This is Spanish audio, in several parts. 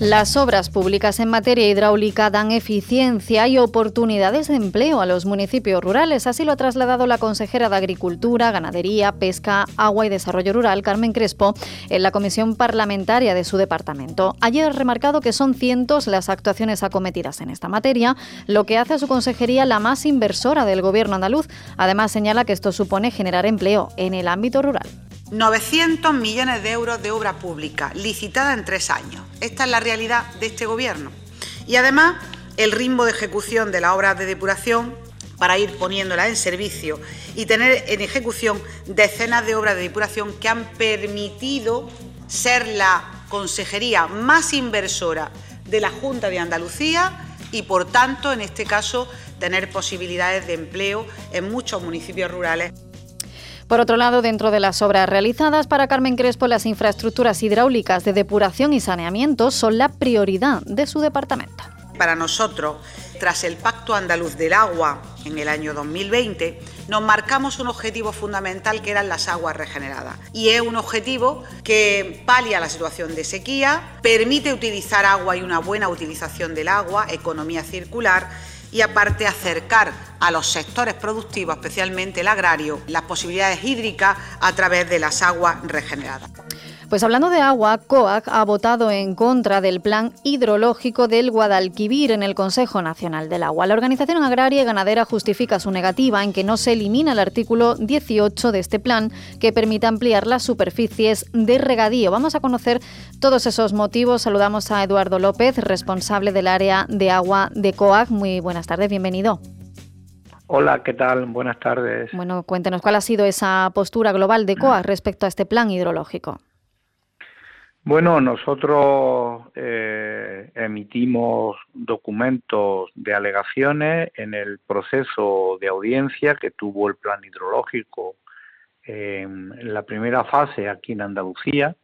Las obras públicas en materia hidráulica dan eficiencia y oportunidades de empleo a los municipios rurales. Así lo ha trasladado la consejera de Agricultura, Ganadería, Pesca, Agua y Desarrollo Rural, Carmen Crespo, en la comisión parlamentaria de su departamento. Ayer ha remarcado que son cientos las actuaciones acometidas en esta materia, lo que hace a su consejería la más inversora del gobierno andaluz. Además, señala que esto supone generar empleo en el ámbito rural. 900 millones de euros de obra pública licitada en tres años. Esta es la realidad de este Gobierno. Y además, el ritmo de ejecución de las obras de depuración para ir poniéndolas en servicio y tener en ejecución decenas de obras de depuración que han permitido ser la consejería más inversora de la Junta de Andalucía y, por tanto, en este caso, tener posibilidades de empleo en muchos municipios rurales. Por otro lado, dentro de las obras realizadas para Carmen Crespo, las infraestructuras hidráulicas de depuración y saneamiento son la prioridad de su departamento. Para nosotros, tras el Pacto Andaluz del Agua en el año 2020, nos marcamos un objetivo fundamental que eran las aguas regeneradas. Y es un objetivo que palia la situación de sequía, permite utilizar agua y una buena utilización del agua, economía circular y aparte acercar a los sectores productivos, especialmente el agrario, las posibilidades hídricas a través de las aguas regeneradas. Pues hablando de agua, COAC ha votado en contra del plan hidrológico del Guadalquivir en el Consejo Nacional del Agua. La organización agraria y ganadera justifica su negativa en que no se elimina el artículo 18 de este plan que permite ampliar las superficies de regadío. Vamos a conocer todos esos motivos. Saludamos a Eduardo López, responsable del área de agua de COAC. Muy buenas tardes, bienvenido. Hola, ¿qué tal? Buenas tardes. Bueno, cuéntenos cuál ha sido esa postura global de COAC respecto a este plan hidrológico. Bueno, nosotros eh, emitimos documentos de alegaciones en el proceso de audiencia que tuvo el plan hidrológico en la primera fase aquí en Andalucía,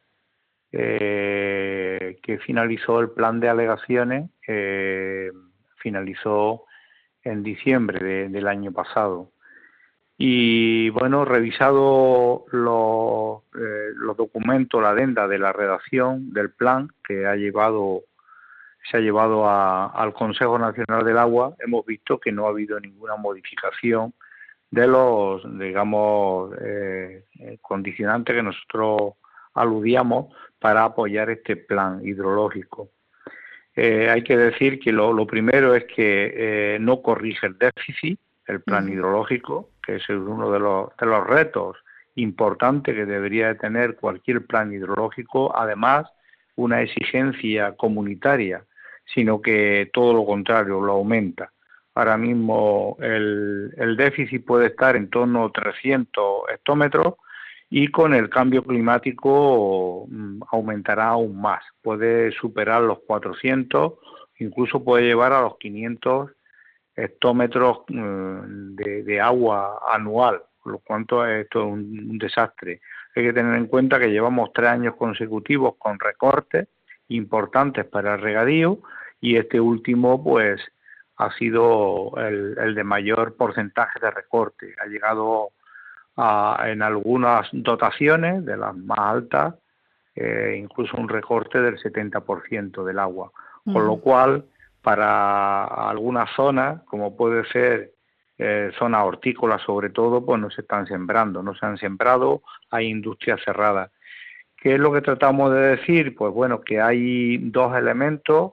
eh, que finalizó el plan de alegaciones, eh, finalizó en diciembre del año pasado. Y bueno, revisado los, eh, los documentos, la adenda de la redacción del plan que ha llevado, se ha llevado al Consejo Nacional del Agua, hemos visto que no ha habido ninguna modificación de los, digamos, eh, eh, condicionantes que nosotros aludíamos para apoyar este plan hidrológico. hay que decir que lo, lo primero es que no corrige el déficit, el plan hidrológico, que es uno de los, de los retos importantes que debería tener cualquier plan hidrológico, además una exigencia comunitaria, sino que todo lo contrario, lo aumenta. Ahora mismo el, el déficit puede estar en torno a 300 hectómetros y con el cambio climático mm, aumentará aún más. Puede superar los 400, incluso puede llevar a los 500 hectómetros mm, de, agua anual, por lo cuanto esto es un, desastre. Hay que tener en cuenta que llevamos tres años consecutivos con recortes importantes para el regadío y este último pues ha sido el, de mayor porcentaje de recorte. Ha llegado a, en algunas dotaciones de las más altas, eh, incluso un recorte del 70% del agua, con lo cual para algunas zonas, como puede ser eh, zonas hortícolas sobre todo, pues no se están sembrando, no se han sembrado, hay industrias cerradas. ¿Qué es lo que tratamos de decir? Pues bueno, que hay dos elementos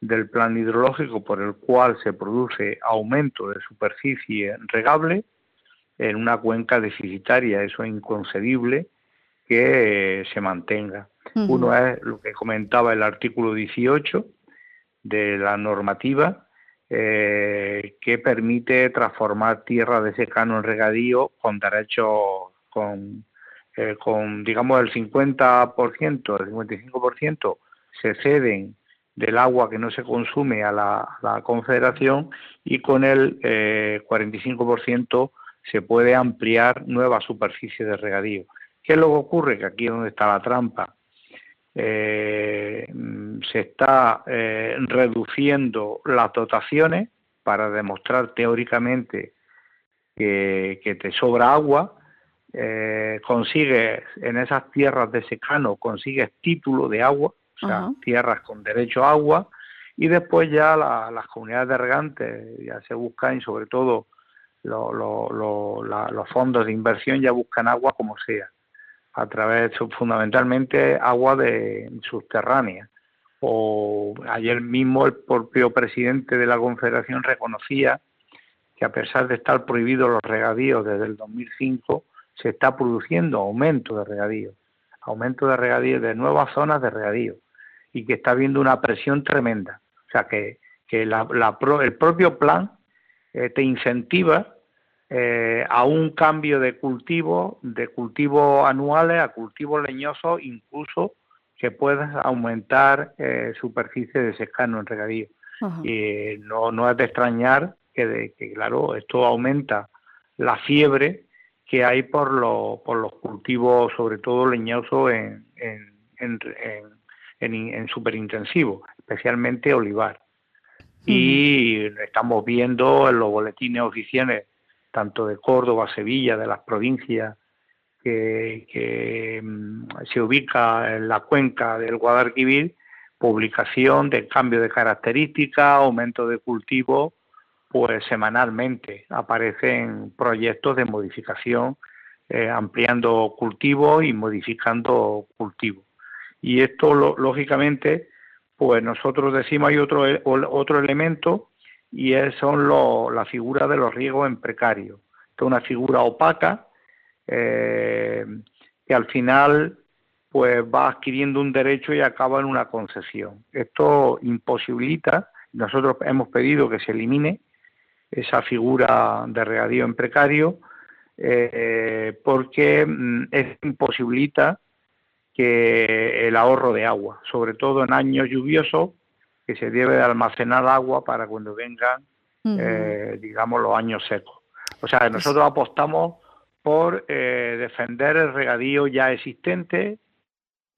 del plan hidrológico por el cual se produce aumento de superficie regable en una cuenca deficitaria, eso es inconcebible que se mantenga. Uno es lo que comentaba el artículo 18, de la normativa eh, que permite transformar tierra de secano en regadío con derechos, con, eh, con digamos el 50%, el 55% se ceden del agua que no se consume a la, Confederación y con el eh, 45% se puede ampliar nuevas superficies de regadío. ¿Qué es lo que ocurre? Que aquí es donde está la trampa eh, se está eh, reduciendo las dotaciones para demostrar teóricamente que, te sobra agua, eh, consigues en esas tierras de secano, consigues título de agua, o sea, tierras con derecho a agua, y después ya las comunidades de regantes ya se buscan y sobre todo los fondos de inversión ya buscan agua como sea, a través fundamentalmente agua de subterránea. O ayer mismo el propio presidente de la Confederación reconocía que a pesar de estar prohibidos los regadíos desde el 2005, se está produciendo aumento de regadío, aumento de regadío de nuevas zonas de regadío y que está habiendo una presión tremenda. O sea que, que la, el propio plan te incentiva eh, a un cambio de cultivo, de cultivos anuales a cultivos leñosos, incluso que puedas aumentar eh, superficie de secano en regadío. Y no, no es de extrañar que, de, que, claro, esto aumenta la fiebre que hay por, lo, por los cultivos, sobre todo leñosos, en, en, en, en, en superintensivo, especialmente olivar. Y estamos viendo en los boletines oficiales, tanto de Córdoba, Sevilla, de las provincias que, mm, se ubica en la cuenca del Guadalquivir, publicación de cambio de características, aumento de cultivo pues semanalmente aparecen proyectos de modificación, eh, ampliando cultivos y modificando cultivos. Y esto, lógicamente, pues nosotros decimos hay otro, otro elemento y es, son la figura de los riegos en precario. Esto es una figura opaca eh, que al final pues va adquiriendo un derecho y acaba en una concesión. Esto imposibilita, nosotros hemos pedido que se elimine esa figura de regadío en precario, eh, porque mm, es imposibilita que el ahorro de agua, sobre todo en años lluviosos, que se debe de almacenar agua para cuando vengan, eh, digamos, los años secos. O sea, nosotros apostamos por eh, defender el regadío ya existente,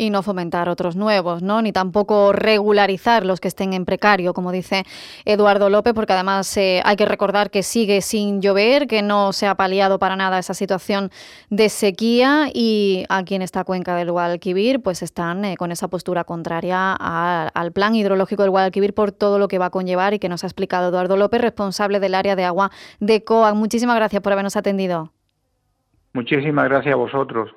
y no fomentar otros nuevos, ¿no? Ni tampoco regularizar los que estén en precario, como dice Eduardo López, porque además eh, hay que recordar que sigue sin llover, que no se ha paliado para nada esa situación de sequía y aquí en esta cuenca del Guadalquivir pues están eh, con esa postura contraria al plan hidrológico del Guadalquivir por todo lo que va a conllevar y que nos ha explicado Eduardo López, responsable del área de agua de COAC. Muchísimas gracias por habernos atendido. Muchísimas gracias a vosotros.